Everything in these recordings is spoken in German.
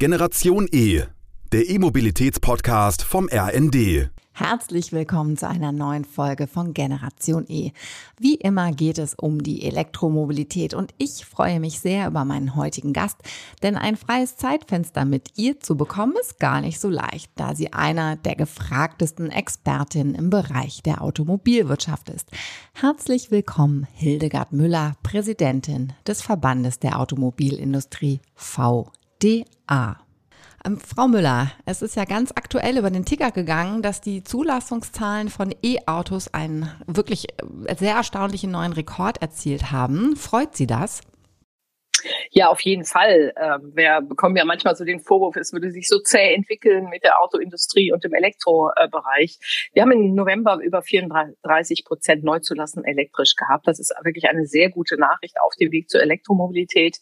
Generation E, der E-Mobilitäts-Podcast vom RND. Herzlich willkommen zu einer neuen Folge von Generation E. Wie immer geht es um die Elektromobilität und ich freue mich sehr über meinen heutigen Gast, denn ein freies Zeitfenster mit ihr zu bekommen ist gar nicht so leicht, da sie einer der gefragtesten Expertinnen im Bereich der Automobilwirtschaft ist. Herzlich willkommen, Hildegard Müller, Präsidentin des Verbandes der Automobilindustrie VDA. Ähm, Frau Müller, es ist ja ganz aktuell über den Ticker gegangen, dass die Zulassungszahlen von E-Autos einen wirklich äh, sehr erstaunlichen neuen Rekord erzielt haben. Freut Sie das? Ja, auf jeden Fall. Ähm, wir bekommen ja manchmal so den Vorwurf, es würde sich so zäh entwickeln mit der Autoindustrie und dem Elektrobereich. Wir haben im November über 34 Prozent Neuzulassen elektrisch gehabt. Das ist wirklich eine sehr gute Nachricht auf dem Weg zur Elektromobilität.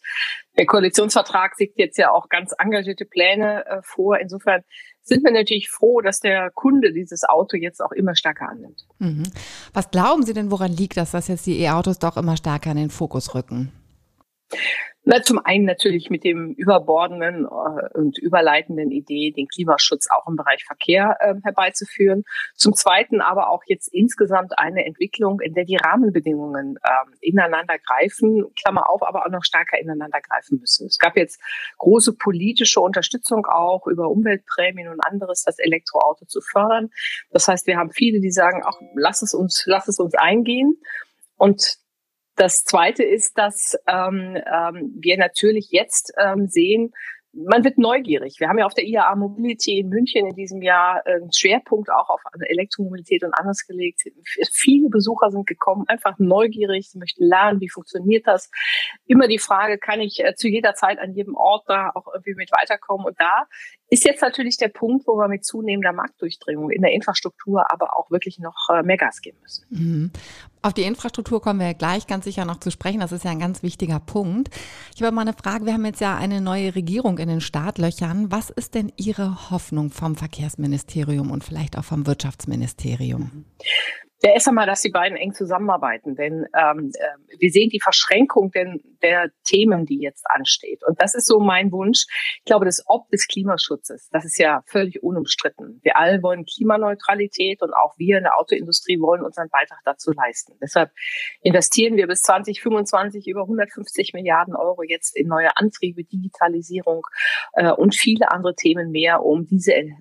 Der Koalitionsvertrag sieht jetzt ja auch ganz engagierte Pläne äh, vor. Insofern sind wir natürlich froh, dass der Kunde dieses Auto jetzt auch immer stärker annimmt. Mhm. Was glauben Sie denn, woran liegt das, dass jetzt die E-Autos doch immer stärker in den Fokus rücken? Na, zum einen natürlich mit dem überbordenden äh, und überleitenden Idee, den Klimaschutz auch im Bereich Verkehr äh, herbeizuführen. Zum zweiten aber auch jetzt insgesamt eine Entwicklung, in der die Rahmenbedingungen äh, ineinander greifen, Klammer auf, aber auch noch stärker ineinander greifen müssen. Es gab jetzt große politische Unterstützung auch über Umweltprämien und anderes, das Elektroauto zu fördern. Das heißt, wir haben viele, die sagen, auch lass es uns, lass es uns eingehen. Und das Zweite ist, dass ähm, ähm, wir natürlich jetzt ähm, sehen, man wird neugierig. Wir haben ja auf der IAA Mobility in München in diesem Jahr einen ähm, Schwerpunkt auch auf Elektromobilität und anderes gelegt. Viele Besucher sind gekommen, einfach neugierig, sie möchten lernen, wie funktioniert das. Immer die Frage, kann ich äh, zu jeder Zeit an jedem Ort da auch irgendwie mit weiterkommen? Und da ist jetzt natürlich der Punkt, wo wir mit zunehmender Marktdurchdringung in der Infrastruktur aber auch wirklich noch äh, mehr Gas geben müssen. Mhm. Auf die Infrastruktur kommen wir gleich ganz sicher noch zu sprechen. Das ist ja ein ganz wichtiger Punkt. Ich habe mal eine Frage. Wir haben jetzt ja eine neue Regierung in den Startlöchern. Was ist denn Ihre Hoffnung vom Verkehrsministerium und vielleicht auch vom Wirtschaftsministerium? Ja, erst einmal, dass die beiden eng zusammenarbeiten, denn ähm, äh, wir sehen die Verschränkung der, der Themen, die jetzt ansteht. Und das ist so mein Wunsch. Ich glaube, das Ob des Klimaschutzes, das ist ja völlig unumstritten. Wir alle wollen Klimaneutralität und auch wir in der Autoindustrie wollen unseren Beitrag dazu leisten. Deshalb investieren wir bis 2025 über 150 Milliarden Euro jetzt in neue Antriebe, Digitalisierung äh, und viele andere Themen mehr, um diese äh,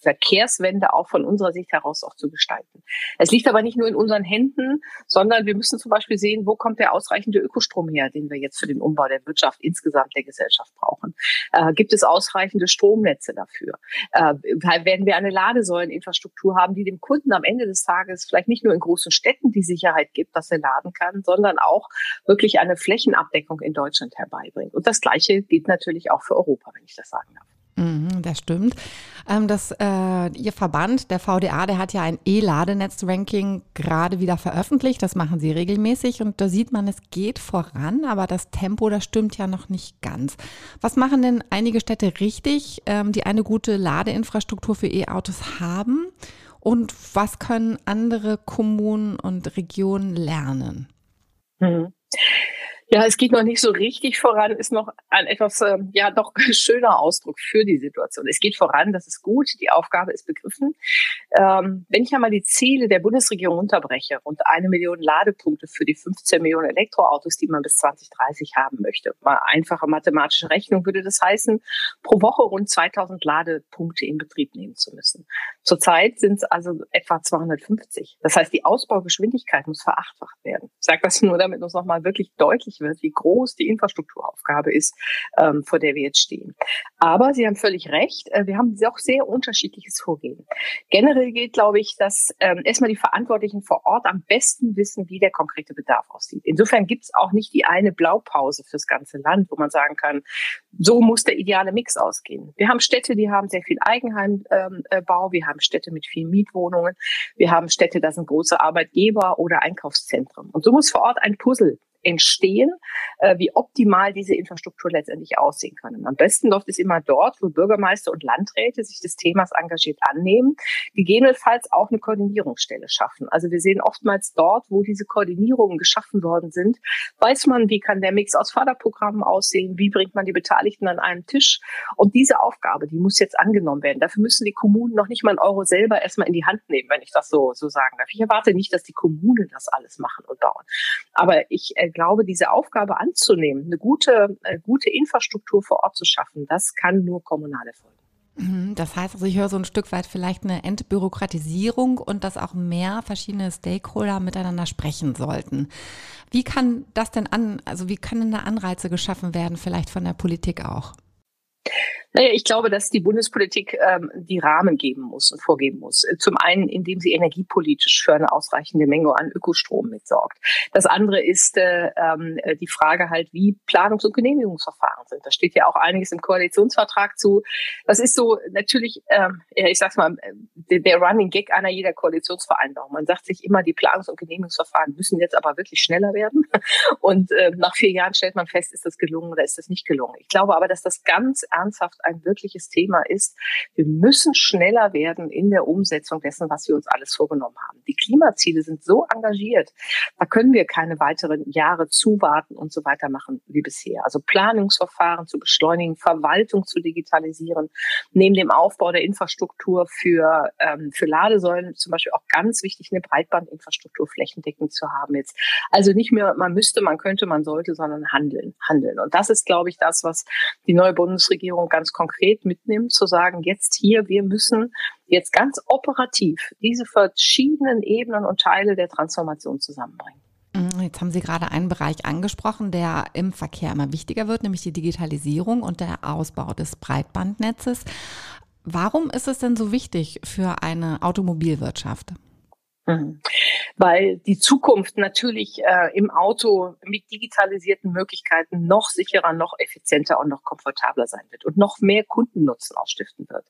Verkehrswende auch von unserer Sicht heraus auch zu gestalten. Es liegt aber nicht nur in unseren Händen, sondern wir müssen zum Beispiel sehen, wo kommt der ausreichende Ökostrom her, den wir jetzt für den Umbau der Wirtschaft insgesamt der Gesellschaft brauchen. Äh, gibt es ausreichende Stromnetze dafür? Äh, werden wir eine Ladesäuleninfrastruktur haben, die dem Kunden am Ende des Tages vielleicht nicht nur in großen Städten die Sicherheit gibt, dass er laden kann, sondern auch wirklich eine Flächenabdeckung in Deutschland herbeibringt. Und das Gleiche gilt natürlich auch für Europa, wenn ich das sagen darf. Mhm, das stimmt. Ähm, das, äh, Ihr Verband, der VDA, der hat ja ein E-Ladenetz-Ranking gerade wieder veröffentlicht. Das machen Sie regelmäßig und da sieht man, es geht voran, aber das Tempo, das stimmt ja noch nicht ganz. Was machen denn einige Städte richtig, ähm, die eine gute Ladeinfrastruktur für E-Autos haben? Und was können andere Kommunen und Regionen lernen? Mhm. Ja, es geht noch nicht so richtig voran, ist noch ein etwas, äh, ja, doch schöner Ausdruck für die Situation. Es geht voran, das ist gut, die Aufgabe ist begriffen. Ähm, wenn ich einmal die Ziele der Bundesregierung unterbreche, rund eine Million Ladepunkte für die 15 Millionen Elektroautos, die man bis 2030 haben möchte, mal einfache mathematische Rechnung würde das heißen, pro Woche rund 2000 Ladepunkte in Betrieb nehmen zu müssen. Zurzeit sind es also etwa 250. Das heißt, die Ausbaugeschwindigkeit muss verachtfacht werden. Ich sage das nur, damit uns nochmal wirklich deutlich wird, wie groß die Infrastrukturaufgabe ist, ähm, vor der wir jetzt stehen. Aber Sie haben völlig recht, äh, wir haben auch sehr unterschiedliches Vorgehen. Generell gilt, glaube ich, dass ähm, erstmal die Verantwortlichen vor Ort am besten wissen, wie der konkrete Bedarf aussieht. Insofern gibt es auch nicht die eine Blaupause fürs ganze Land, wo man sagen kann, so muss der ideale Mix ausgehen. Wir haben Städte, die haben sehr viel Eigenheimbau, ähm, äh, wir haben Städte mit vielen Mietwohnungen, wir haben Städte, da sind große Arbeitgeber oder Einkaufszentren. Und so muss vor Ort ein Puzzle entstehen, äh, wie optimal diese Infrastruktur letztendlich aussehen kann. Am besten läuft es immer dort, wo Bürgermeister und Landräte sich des Themas engagiert annehmen, gegebenenfalls auch eine Koordinierungsstelle schaffen. Also wir sehen oftmals dort, wo diese Koordinierungen geschaffen worden sind, weiß man, wie kann der Mix aus Förderprogrammen aussehen, wie bringt man die Beteiligten an einen Tisch. Und diese Aufgabe, die muss jetzt angenommen werden. Dafür müssen die Kommunen noch nicht mal einen Euro selber erstmal in die Hand nehmen, wenn ich das so, so sagen darf. Ich erwarte nicht, dass die Kommunen das alles machen und bauen. Aber ich äh, glaube, diese Aufgabe anzunehmen, eine gute, äh, gute Infrastruktur vor Ort zu schaffen, das kann nur kommunal erfolgen. Mhm, das heißt also, ich höre so ein Stück weit vielleicht eine Entbürokratisierung und dass auch mehr verschiedene Stakeholder miteinander sprechen sollten. Wie kann das denn an, also wie können da Anreize geschaffen werden, vielleicht von der Politik auch? Naja, ich glaube, dass die Bundespolitik ähm, die Rahmen geben muss und vorgeben muss. Zum einen, indem sie energiepolitisch für eine ausreichende Menge an Ökostrom mitsorgt. Das andere ist äh, ähm, die Frage halt, wie Planungs- und Genehmigungsverfahren sind. Da steht ja auch einiges im Koalitionsvertrag zu. Das ist so natürlich, ähm, ich sag's mal, der, der Running Gag einer jeder Koalitionsvereinbarung. Man sagt sich immer, die Planungs- und Genehmigungsverfahren müssen jetzt aber wirklich schneller werden. Und äh, nach vier Jahren stellt man fest, ist das gelungen oder ist das nicht gelungen. Ich glaube aber, dass das ganz ernsthaft ein wirkliches Thema ist. Wir müssen schneller werden in der Umsetzung dessen, was wir uns alles vorgenommen haben. Die Klimaziele sind so engagiert, da können wir keine weiteren Jahre zuwarten und so weiter machen wie bisher. Also Planungsverfahren zu beschleunigen, Verwaltung zu digitalisieren, neben dem Aufbau der Infrastruktur für, ähm, für Ladesäulen zum Beispiel auch ganz wichtig, eine Breitbandinfrastruktur flächendeckend zu haben jetzt. Also nicht mehr, man müsste, man könnte, man sollte, sondern handeln, handeln. Und das ist, glaube ich, das, was die neue Bundesregierung ganz konkret mitnimmt, zu sagen, jetzt hier, wir müssen jetzt ganz operativ diese verschiedenen Ebenen und Teile der Transformation zusammenbringen. Mhm, jetzt haben Sie gerade einen Bereich angesprochen, der im Verkehr immer wichtiger wird, nämlich die Digitalisierung und der Ausbau des Breitbandnetzes. Warum ist es denn so wichtig für eine Automobilwirtschaft? Mhm. Weil die Zukunft natürlich äh, im Auto mit digitalisierten Möglichkeiten noch sicherer, noch effizienter und noch komfortabler sein wird und noch mehr Kundennutzen ausstiften wird.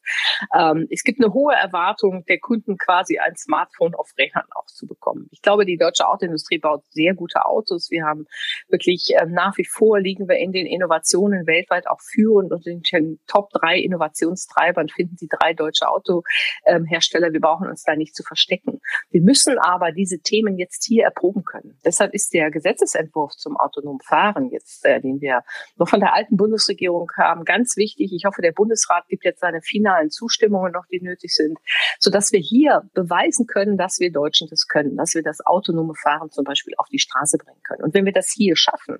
Ähm, es gibt eine hohe Erwartung der Kunden, quasi ein Smartphone auf Rechnern auch zu bekommen. Ich glaube, die deutsche Autoindustrie baut sehr gute Autos. Wir haben wirklich äh, nach wie vor liegen wir in den Innovationen weltweit auch führend und in den Top drei Innovationstreibern finden Sie drei deutsche Autohersteller. Wir brauchen uns da nicht zu verstecken. Wir müssen aber diese Themen jetzt hier erproben können. Deshalb ist der Gesetzesentwurf zum autonomen Fahren jetzt, äh, den wir noch von der alten Bundesregierung haben, ganz wichtig. Ich hoffe, der Bundesrat gibt jetzt seine finalen Zustimmungen noch, die nötig sind, sodass wir hier beweisen können, dass wir Deutschen das können, dass wir das autonome Fahren zum Beispiel auf die Straße bringen können. Und wenn wir das hier schaffen,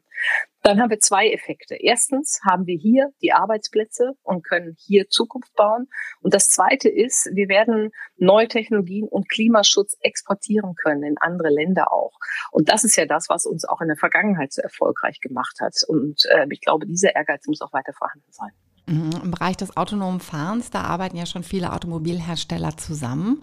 dann haben wir zwei Effekte. Erstens haben wir hier die Arbeitsplätze und können hier Zukunft bauen. Und das zweite ist, wir werden neue Technologien und Klimaschutz exportieren können in andere Länder auch. Und das ist ja das, was uns auch in der Vergangenheit so erfolgreich gemacht hat. Und äh, ich glaube, dieser Ehrgeiz muss auch weiter vorhanden sein. Mhm. Im Bereich des autonomen Fahrens, da arbeiten ja schon viele Automobilhersteller zusammen.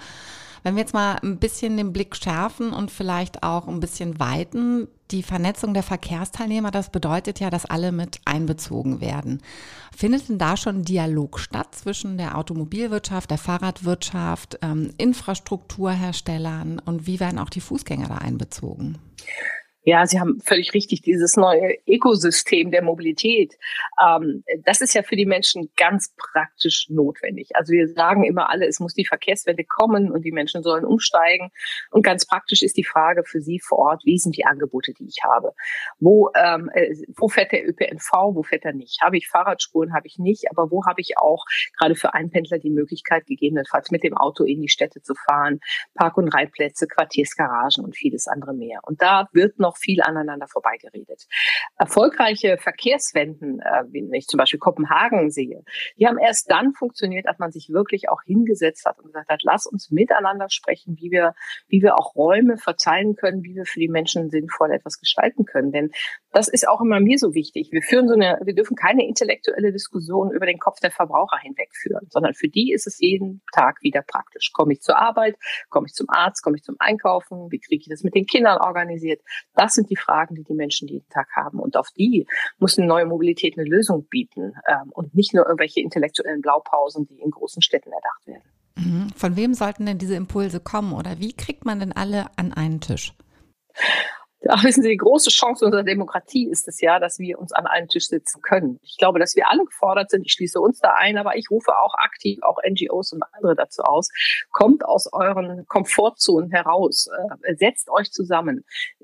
Wenn wir jetzt mal ein bisschen den Blick schärfen und vielleicht auch ein bisschen weiten, die Vernetzung der Verkehrsteilnehmer, das bedeutet ja, dass alle mit einbezogen werden. Findet denn da schon Dialog statt zwischen der Automobilwirtschaft, der Fahrradwirtschaft, ähm, Infrastrukturherstellern und wie werden auch die Fußgänger da einbezogen? Ja, Sie haben völlig richtig, dieses neue Ökosystem der Mobilität, ähm, das ist ja für die Menschen ganz praktisch notwendig. Also wir sagen immer alle, es muss die Verkehrswende kommen und die Menschen sollen umsteigen. Und ganz praktisch ist die Frage für Sie vor Ort, wie sind die Angebote, die ich habe? Wo, ähm, äh, wo fährt der ÖPNV, wo fährt er nicht? Habe ich Fahrradspuren, habe ich nicht, aber wo habe ich auch gerade für Einpendler die Möglichkeit, gegebenenfalls mit dem Auto in die Städte zu fahren, Park- und Reitplätze, Quartiersgaragen und vieles andere mehr. Und da wird noch noch viel aneinander vorbeigeredet. Erfolgreiche Verkehrswenden, äh, wie ich zum Beispiel Kopenhagen sehe, die haben erst dann funktioniert, als man sich wirklich auch hingesetzt hat und gesagt hat, lass uns miteinander sprechen, wie wir, wie wir auch Räume verteilen können, wie wir für die Menschen sinnvoll etwas gestalten können. Denn das ist auch immer mir so wichtig. Wir führen so eine, wir dürfen keine intellektuelle Diskussion über den Kopf der Verbraucher hinweg führen, sondern für die ist es jeden Tag wieder praktisch. Komme ich zur Arbeit, komme ich zum Arzt, komme ich zum Einkaufen, wie kriege ich das mit den Kindern organisiert? Das sind die Fragen, die die Menschen jeden Tag haben. Und auf die muss eine neue Mobilität eine Lösung bieten ähm, und nicht nur irgendwelche intellektuellen Blaupausen, die in großen Städten erdacht werden. Mhm. Von wem sollten denn diese Impulse kommen oder wie kriegt man denn alle an einen Tisch? Ach, wissen Sie, die große Chance unserer Demokratie ist es ja, dass wir uns an einen Tisch sitzen können. Ich glaube, dass wir alle gefordert sind. Ich schließe uns da ein, aber ich rufe auch aktiv, auch NGOs und andere dazu aus. Kommt aus euren Komfortzonen heraus. Äh, setzt euch zusammen.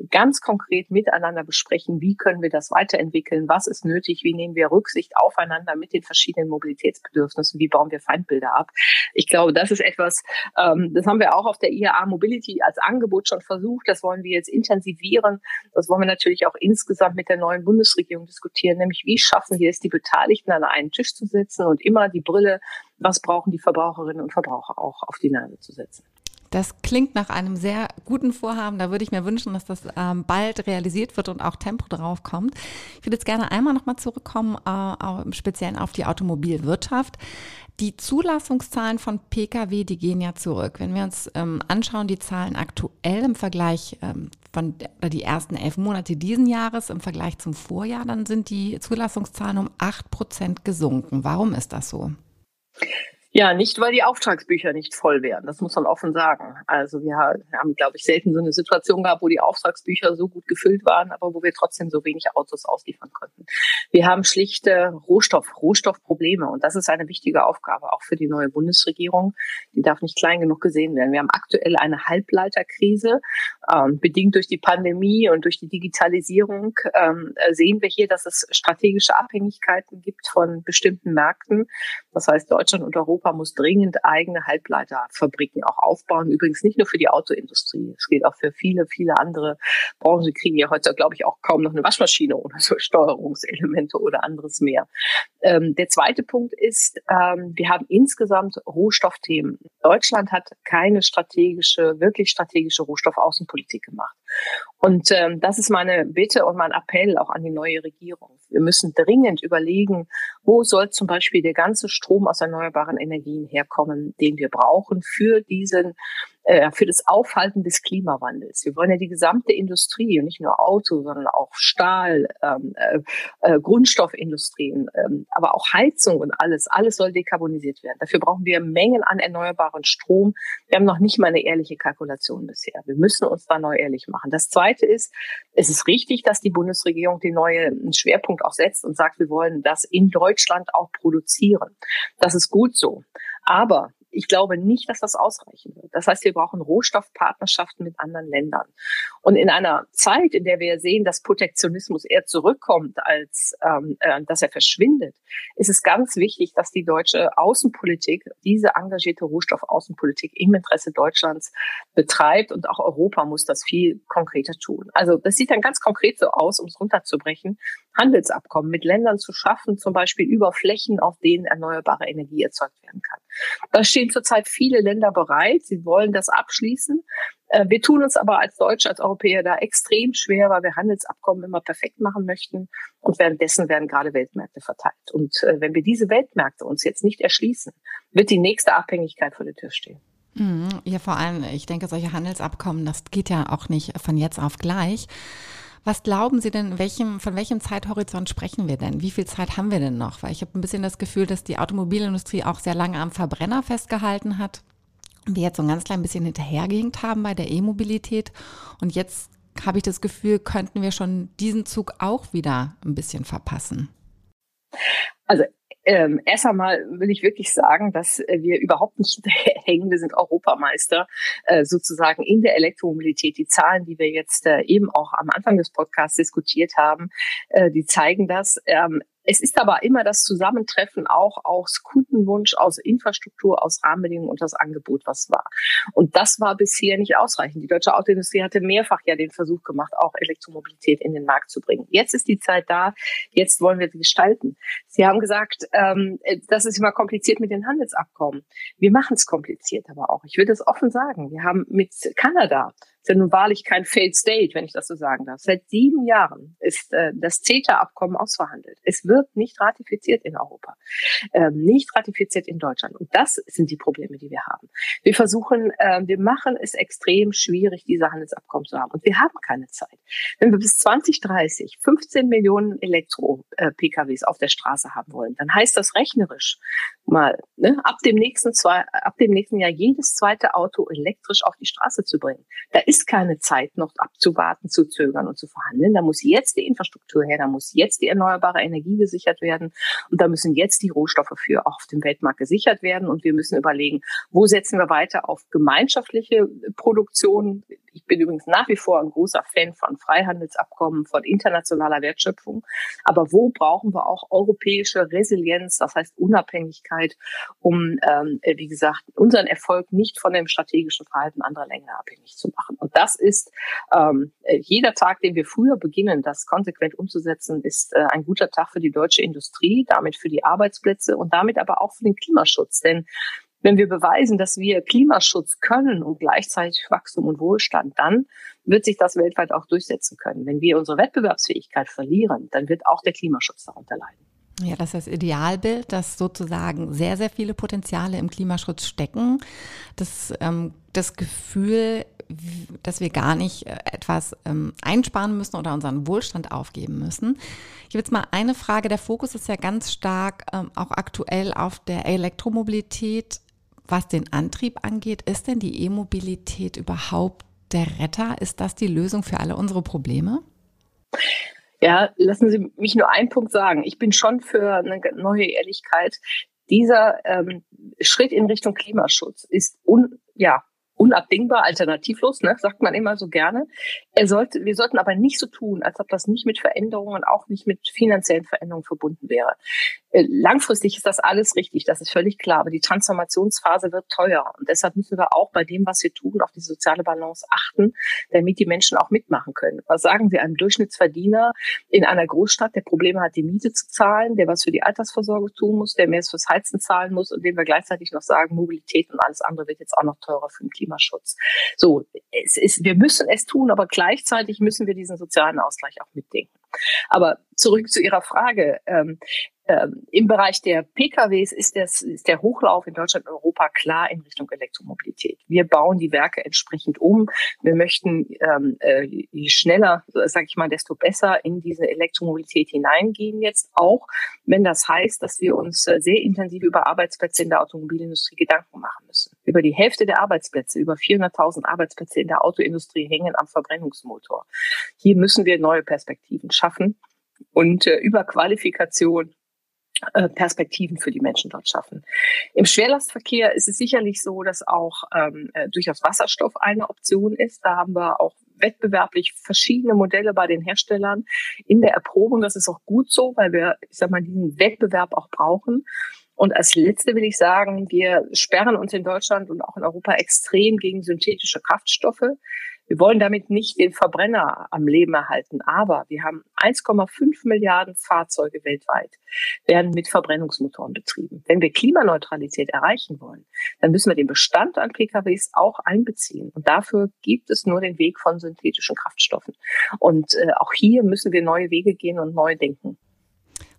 Ganz konkret miteinander besprechen, wie können wir das weiterentwickeln? Was ist nötig? Wie nehmen wir Rücksicht aufeinander mit den verschiedenen Mobilitätsbedürfnissen? Wie bauen wir Feindbilder ab? Ich glaube, das ist etwas, ähm, das haben wir auch auf der IAA Mobility als Angebot schon versucht. Das wollen wir jetzt intensivieren diskutieren. Das wollen wir natürlich auch insgesamt mit der neuen Bundesregierung diskutieren, nämlich wie schaffen wir es, die Beteiligten an einen Tisch zu setzen und immer die Brille, was brauchen die Verbraucherinnen und Verbraucher auch auf die Nase zu setzen. Das klingt nach einem sehr guten Vorhaben. Da würde ich mir wünschen, dass das ähm, bald realisiert wird und auch Tempo drauf kommt. Ich würde jetzt gerne einmal nochmal zurückkommen, äh, im auf die Automobilwirtschaft. Die Zulassungszahlen von Pkw, die gehen ja zurück. Wenn wir uns ähm, anschauen, die Zahlen aktuell im Vergleich ähm, von äh, die ersten elf Monate diesen Jahres im Vergleich zum Vorjahr, dann sind die Zulassungszahlen um acht Prozent gesunken. Warum ist das so? Ja, nicht, weil die Auftragsbücher nicht voll wären. Das muss man offen sagen. Also wir haben, glaube ich, selten so eine Situation gehabt, wo die Auftragsbücher so gut gefüllt waren, aber wo wir trotzdem so wenig Autos ausliefern konnten. Wir haben schlichte Rohstoff, Rohstoffprobleme und das ist eine wichtige Aufgabe auch für die neue Bundesregierung. Die darf nicht klein genug gesehen werden. Wir haben aktuell eine Halbleiterkrise, ähm, bedingt durch die Pandemie und durch die Digitalisierung. Ähm, sehen wir hier, dass es strategische Abhängigkeiten gibt von bestimmten Märkten. Das heißt, Deutschland und Europa Europa muss dringend eigene Halbleiterfabriken auch aufbauen. Übrigens nicht nur für die Autoindustrie. Es geht auch für viele, viele andere Branchen. Sie kriegen ja heute, glaube ich, auch kaum noch eine Waschmaschine oder so Steuerungselemente oder anderes mehr. Ähm, der zweite Punkt ist, ähm, wir haben insgesamt Rohstoffthemen. Deutschland hat keine strategische, wirklich strategische Rohstoffaußenpolitik gemacht. Und ähm, das ist meine Bitte und mein Appell auch an die neue Regierung. Wir müssen dringend überlegen, wo soll zum Beispiel der ganze Strom aus erneuerbaren Energien herkommen, den wir brauchen für diesen äh, für das Aufhalten des Klimawandels. Wir wollen ja die gesamte Industrie nicht nur Auto, sondern auch Stahl, ähm, äh, äh, Grundstoffindustrien, ähm, aber auch Heizung und alles, alles soll dekarbonisiert werden. Dafür brauchen wir Mengen an erneuerbaren Strom. Wir haben noch nicht mal eine ehrliche Kalkulation bisher. Wir müssen uns da neu ehrlich machen. Das Zweite ist, es ist richtig, dass die Bundesregierung den neuen Schwerpunkt auch setzt und sagt, wir wollen das in Deutschland auch produzieren. Das ist gut so. Aber ich glaube nicht, dass das ausreichen wird. Das heißt, wir brauchen Rohstoffpartnerschaften mit anderen Ländern. Und in einer Zeit, in der wir sehen, dass Protektionismus eher zurückkommt, als ähm, äh, dass er verschwindet, ist es ganz wichtig, dass die deutsche Außenpolitik diese engagierte Rohstoffaußenpolitik im Interesse Deutschlands betreibt. Und auch Europa muss das viel konkreter tun. Also das sieht dann ganz konkret so aus, um es runterzubrechen, Handelsabkommen mit Ländern zu schaffen, zum Beispiel über Flächen, auf denen erneuerbare Energie erzeugt werden kann. Da stehen zurzeit viele Länder bereit. Sie wollen das abschließen. Äh, wir tun uns aber als Deutsche, als Europäer da extrem schwer, weil wir Handelsabkommen immer perfekt machen möchten. Und währenddessen werden gerade Weltmärkte verteilt. Und äh, wenn wir diese Weltmärkte uns jetzt nicht erschließen, wird die nächste Abhängigkeit vor der Tür stehen. Mhm. Ja, vor allem, ich denke, solche Handelsabkommen, das geht ja auch nicht von jetzt auf gleich. Was glauben Sie denn, welchem, von welchem Zeithorizont sprechen wir denn? Wie viel Zeit haben wir denn noch? Weil ich habe ein bisschen das Gefühl, dass die Automobilindustrie auch sehr lange am Verbrenner festgehalten hat. Wir jetzt so ein ganz klein bisschen hinterhergehend haben bei der E-Mobilität. Und jetzt habe ich das Gefühl, könnten wir schon diesen Zug auch wieder ein bisschen verpassen. Also ähm, erst einmal will ich wirklich sagen, dass äh, wir überhaupt nicht hängen. Wir sind Europameister äh, sozusagen in der Elektromobilität. Die Zahlen, die wir jetzt äh, eben auch am Anfang des Podcasts diskutiert haben, äh, die zeigen das. Ähm, es ist aber immer das Zusammentreffen auch aus Kundenwunsch, aus Infrastruktur, aus Rahmenbedingungen und das Angebot, was war. Und das war bisher nicht ausreichend. Die deutsche Autoindustrie hatte mehrfach ja den Versuch gemacht, auch Elektromobilität in den Markt zu bringen. Jetzt ist die Zeit da, jetzt wollen wir sie gestalten. Sie haben gesagt, ähm, das ist immer kompliziert mit den Handelsabkommen. Wir machen es kompliziert aber auch. Ich will das offen sagen. Wir haben mit Kanada ja nun wahrlich kein Failed State, wenn ich das so sagen darf. Seit sieben Jahren ist äh, das CETA-Abkommen ausverhandelt. Es wird nicht ratifiziert in Europa, ähm, nicht ratifiziert in Deutschland. Und das sind die Probleme, die wir haben. Wir versuchen, äh, wir machen es extrem schwierig, diese Handelsabkommen zu haben. Und wir haben keine Zeit. Wenn wir bis 2030 15 Millionen Elektro-PKWs auf der Straße haben wollen, dann heißt das rechnerisch mal ne, ab dem nächsten zwei, ab dem nächsten Jahr jedes zweite Auto elektrisch auf die Straße zu bringen. Da ist ist keine Zeit noch abzuwarten, zu zögern und zu verhandeln. Da muss jetzt die Infrastruktur her, da muss jetzt die erneuerbare Energie gesichert werden und da müssen jetzt die Rohstoffe für auch auf dem Weltmarkt gesichert werden und wir müssen überlegen, wo setzen wir weiter auf gemeinschaftliche Produktion. Ich bin übrigens nach wie vor ein großer Fan von Freihandelsabkommen, von internationaler Wertschöpfung. Aber wo brauchen wir auch europäische Resilienz, das heißt Unabhängigkeit, um, ähm, wie gesagt, unseren Erfolg nicht von dem strategischen Verhalten anderer Länder abhängig zu machen. Und das ist ähm, jeder Tag, den wir früher beginnen, das konsequent umzusetzen, ist äh, ein guter Tag für die deutsche Industrie, damit für die Arbeitsplätze und damit aber auch für den Klimaschutz. Denn wenn wir beweisen, dass wir Klimaschutz können und gleichzeitig Wachstum und Wohlstand, dann wird sich das weltweit auch durchsetzen können. Wenn wir unsere Wettbewerbsfähigkeit verlieren, dann wird auch der Klimaschutz darunter leiden. Ja, das ist das Idealbild, dass sozusagen sehr, sehr viele Potenziale im Klimaschutz stecken. Das, ähm, das Gefühl, dass wir gar nicht äh, etwas ähm, einsparen müssen oder unseren Wohlstand aufgeben müssen. Ich habe jetzt mal eine Frage. Der Fokus ist ja ganz stark ähm, auch aktuell auf der Elektromobilität was den Antrieb angeht, ist denn die E-Mobilität überhaupt der Retter? Ist das die Lösung für alle unsere Probleme? Ja, lassen Sie mich nur einen Punkt sagen. Ich bin schon für eine neue Ehrlichkeit. Dieser ähm, Schritt in Richtung Klimaschutz ist un, ja, unabdingbar, alternativlos, ne, sagt man immer so gerne. Er sollte, wir sollten aber nicht so tun, als ob das nicht mit Veränderungen, auch nicht mit finanziellen Veränderungen verbunden wäre. Äh, langfristig ist das alles richtig, das ist völlig klar, aber die Transformationsphase wird teuer und deshalb müssen wir auch bei dem, was wir tun, auf die soziale Balance achten, damit die Menschen auch mitmachen können. Was sagen wir einem Durchschnittsverdiener in einer Großstadt, der Probleme hat, die Miete zu zahlen, der was für die Altersvorsorge tun muss, der mehr fürs Heizen zahlen muss und dem wir gleichzeitig noch sagen, Mobilität und alles andere wird jetzt auch noch teurer für den Klima Klimaschutz. So, es ist, wir müssen es tun, aber gleichzeitig müssen wir diesen sozialen Ausgleich auch mitdenken. Aber zurück zu Ihrer Frage. Ähm, ähm, Im Bereich der PKWs ist, das, ist der Hochlauf in Deutschland und Europa klar in Richtung Elektromobilität. Wir bauen die Werke entsprechend um. Wir möchten ähm, äh, je schneller, sage ich mal, desto besser in diese Elektromobilität hineingehen jetzt auch, wenn das heißt, dass wir uns äh, sehr intensiv über Arbeitsplätze in der Automobilindustrie Gedanken machen müssen. Über die Hälfte der Arbeitsplätze, über 400.000 Arbeitsplätze in der Autoindustrie hängen am Verbrennungsmotor. Hier müssen wir neue Perspektiven schaffen und äh, über Qualifikation äh, Perspektiven für die Menschen dort schaffen. Im Schwerlastverkehr ist es sicherlich so, dass auch ähm, äh, durchaus Wasserstoff eine Option ist. Da haben wir auch wettbewerblich verschiedene Modelle bei den Herstellern in der Erprobung. Das ist auch gut so, weil wir, ich sag mal, diesen Wettbewerb auch brauchen. Und als letzte will ich sagen, wir sperren uns in Deutschland und auch in Europa extrem gegen synthetische Kraftstoffe. Wir wollen damit nicht den Verbrenner am Leben erhalten, aber wir haben 1,5 Milliarden Fahrzeuge weltweit, werden mit Verbrennungsmotoren betrieben. Wenn wir Klimaneutralität erreichen wollen, dann müssen wir den Bestand an PKWs auch einbeziehen. Und dafür gibt es nur den Weg von synthetischen Kraftstoffen. Und äh, auch hier müssen wir neue Wege gehen und neu denken.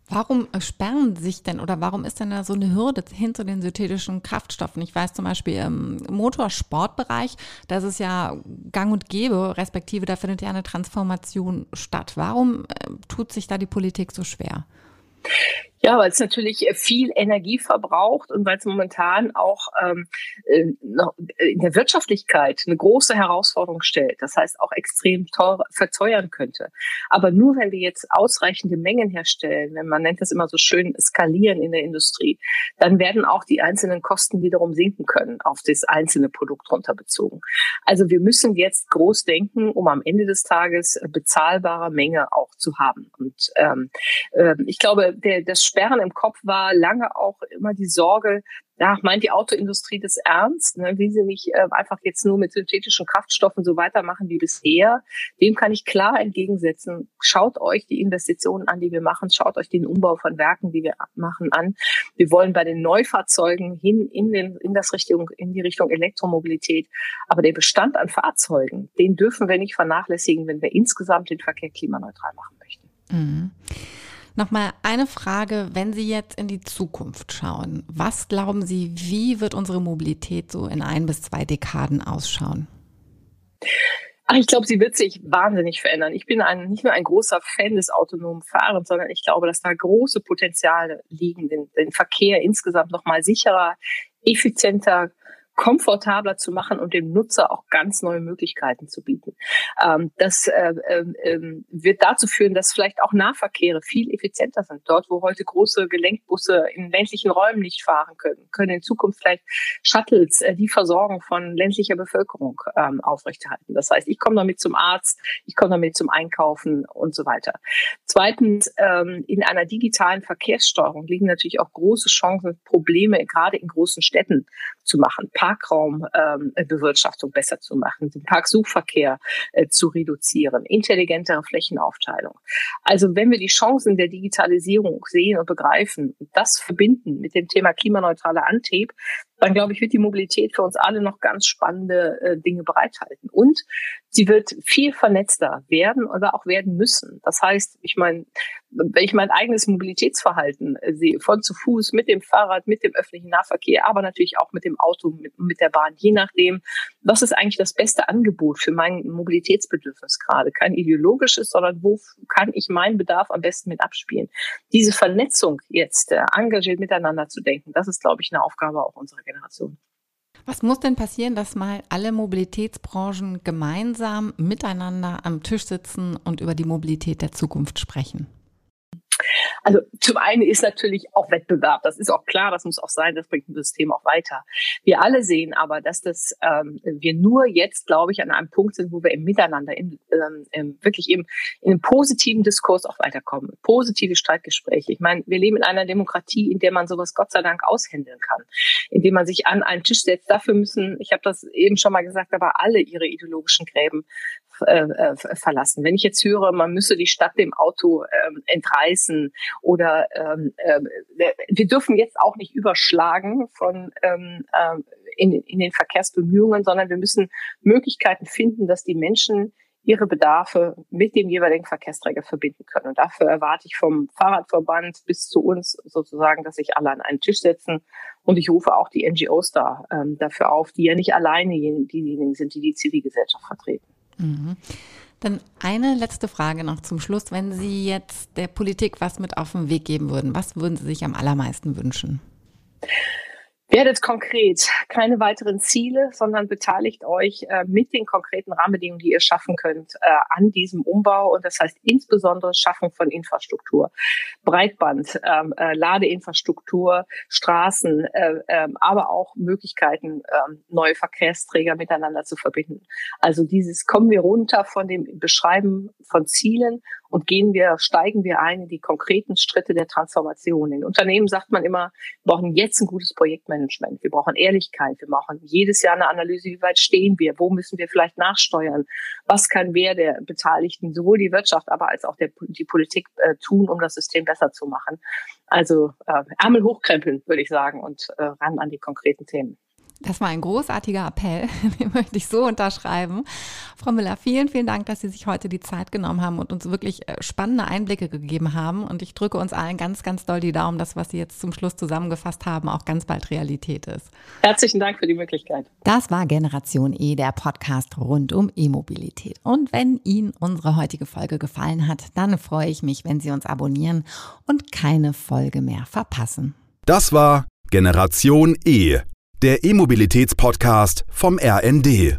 Warum sperren sich denn oder warum ist denn da so eine Hürde hin zu den synthetischen Kraftstoffen? Ich weiß zum Beispiel im Motorsportbereich, das ist ja gang und gäbe, respektive da findet ja eine Transformation statt. Warum äh, tut sich da die Politik so schwer? Ja, weil es natürlich äh, viel Energie verbraucht und weil es momentan auch ähm, äh, noch in der Wirtschaftlichkeit eine große Herausforderung stellt. Das heißt auch extrem teuer, verteuern könnte. Aber nur wenn wir jetzt ausreichende Mengen herstellen, wenn man nennt das immer so schön skalieren in der Industrie, dann werden auch die einzelnen Kosten wiederum sinken können auf das einzelne Produkt runterbezogen. Also wir müssen jetzt groß denken, um am Ende des Tages bezahlbare Menge auch zu haben. Und ähm, äh, ich glaube, der, das Sperren im Kopf war lange auch immer die Sorge, ja, meint die Autoindustrie das ernst? Ne? Will sie nicht äh, einfach jetzt nur mit synthetischen Kraftstoffen so weitermachen wie bisher? Dem kann ich klar entgegensetzen. Schaut euch die Investitionen an, die wir machen. Schaut euch den Umbau von Werken, die wir machen, an. Wir wollen bei den Neufahrzeugen hin in, den, in, das Richtung, in die Richtung Elektromobilität. Aber der Bestand an Fahrzeugen, den dürfen wir nicht vernachlässigen, wenn wir insgesamt den Verkehr klimaneutral machen möchten. Mhm. Nochmal eine Frage, wenn Sie jetzt in die Zukunft schauen, was glauben Sie, wie wird unsere Mobilität so in ein bis zwei Dekaden ausschauen? Ach, ich glaube, sie wird sich wahnsinnig verändern. Ich bin ein, nicht nur ein großer Fan des autonomen Fahrens, sondern ich glaube, dass da große Potenziale liegen, den, den Verkehr insgesamt noch mal sicherer, effizienter, komfortabler zu machen und dem Nutzer auch ganz neue Möglichkeiten zu bieten. Ähm, das äh, äh, wird dazu führen, dass vielleicht auch Nahverkehre viel effizienter sind. Dort, wo heute große Gelenkbusse in ländlichen Räumen nicht fahren können, können in Zukunft vielleicht Shuttles äh, die Versorgung von ländlicher Bevölkerung ähm, aufrechterhalten. Das heißt, ich komme damit zum Arzt, ich komme damit zum Einkaufen und so weiter. Zweitens, ähm, in einer digitalen Verkehrssteuerung liegen natürlich auch große Chancen, Probleme gerade in großen Städten zu machen. Parkraumbewirtschaftung ähm, besser zu machen, den Parksuchverkehr äh, zu reduzieren, intelligentere Flächenaufteilung. Also wenn wir die Chancen der Digitalisierung sehen und begreifen und das verbinden mit dem Thema klimaneutraler Antrieb, dann glaube ich, wird die Mobilität für uns alle noch ganz spannende äh, Dinge bereithalten. Und sie wird viel vernetzter werden oder auch werden müssen. Das heißt, ich meine, wenn ich mein eigenes Mobilitätsverhalten äh, sehe, von zu Fuß, mit dem Fahrrad, mit dem öffentlichen Nahverkehr, aber natürlich auch mit dem Auto, mit, mit der Bahn, je nachdem, was ist eigentlich das beste Angebot für mein Mobilitätsbedürfnis gerade? Kein ideologisches, sondern wo kann ich meinen Bedarf am besten mit abspielen? Diese Vernetzung jetzt, äh, engagiert miteinander zu denken, das ist, glaube ich, eine Aufgabe auch unserer Generation. Was muss denn passieren, dass mal alle Mobilitätsbranchen gemeinsam miteinander am Tisch sitzen und über die Mobilität der Zukunft sprechen? Also zum einen ist natürlich auch Wettbewerb. Das ist auch klar, das muss auch sein, das bringt ein System auch weiter. Wir alle sehen aber, dass das ähm, wir nur jetzt, glaube ich, an einem Punkt sind, wo wir im Miteinander in, ähm, wirklich eben in einem positiven Diskurs auch weiterkommen. Positive Streitgespräche. Ich meine, wir leben in einer Demokratie, in der man sowas Gott sei Dank aushändeln kann, in dem man sich an einen Tisch setzt. Dafür müssen, ich habe das eben schon mal gesagt, aber alle ihre ideologischen Gräben äh, äh, verlassen. Wenn ich jetzt höre, man müsse die Stadt dem Auto ähm, entreißen oder ähm, äh, wir dürfen jetzt auch nicht überschlagen von ähm, äh, in, in den Verkehrsbemühungen, sondern wir müssen Möglichkeiten finden, dass die Menschen ihre Bedarfe mit dem jeweiligen Verkehrsträger verbinden können. Und dafür erwarte ich vom Fahrradverband bis zu uns sozusagen, dass sich alle an einen Tisch setzen. Und ich rufe auch die NGOs da ähm, dafür auf, die ja nicht alleine diejenigen sind, die die Zivilgesellschaft vertreten. Mhm. Dann eine letzte Frage noch zum Schluss. Wenn Sie jetzt der Politik was mit auf den Weg geben würden, was würden Sie sich am allermeisten wünschen? Werdet konkret, keine weiteren Ziele, sondern beteiligt euch äh, mit den konkreten Rahmenbedingungen, die ihr schaffen könnt, äh, an diesem Umbau. Und das heißt insbesondere Schaffung von Infrastruktur, Breitband, ähm, äh, Ladeinfrastruktur, Straßen, äh, ähm, aber auch Möglichkeiten, ähm, neue Verkehrsträger miteinander zu verbinden. Also dieses kommen wir runter von dem Beschreiben von Zielen und gehen wir, steigen wir ein in die konkreten Schritte der Transformation. In Unternehmen sagt man immer, wir brauchen jetzt ein gutes Projektmanagement, wir brauchen Ehrlichkeit, wir machen jedes Jahr eine Analyse, wie weit stehen wir, wo müssen wir vielleicht nachsteuern, was kann wer der Beteiligten, sowohl die Wirtschaft, aber als auch der, die Politik äh, tun, um das System besser zu machen. Also äh, Ärmel hochkrempeln, würde ich sagen, und äh, ran an die konkreten Themen. Das war ein großartiger Appell, den möchte ich so unterschreiben. Frau Müller, vielen, vielen Dank, dass Sie sich heute die Zeit genommen haben und uns wirklich äh, spannende Einblicke gegeben haben. Und ich drücke uns allen ganz, ganz doll die Daumen, dass was Sie jetzt zum Schluss zusammengefasst haben, auch ganz bald Realität ist. Herzlichen Dank für die Möglichkeit. Das war Generation E, der Podcast rund um E-Mobilität. Und wenn Ihnen unsere heutige Folge gefallen hat, dann freue ich mich, wenn Sie uns abonnieren und keine Folge mehr verpassen. Das war Generation E der E-Mobilitäts-Podcast vom RND.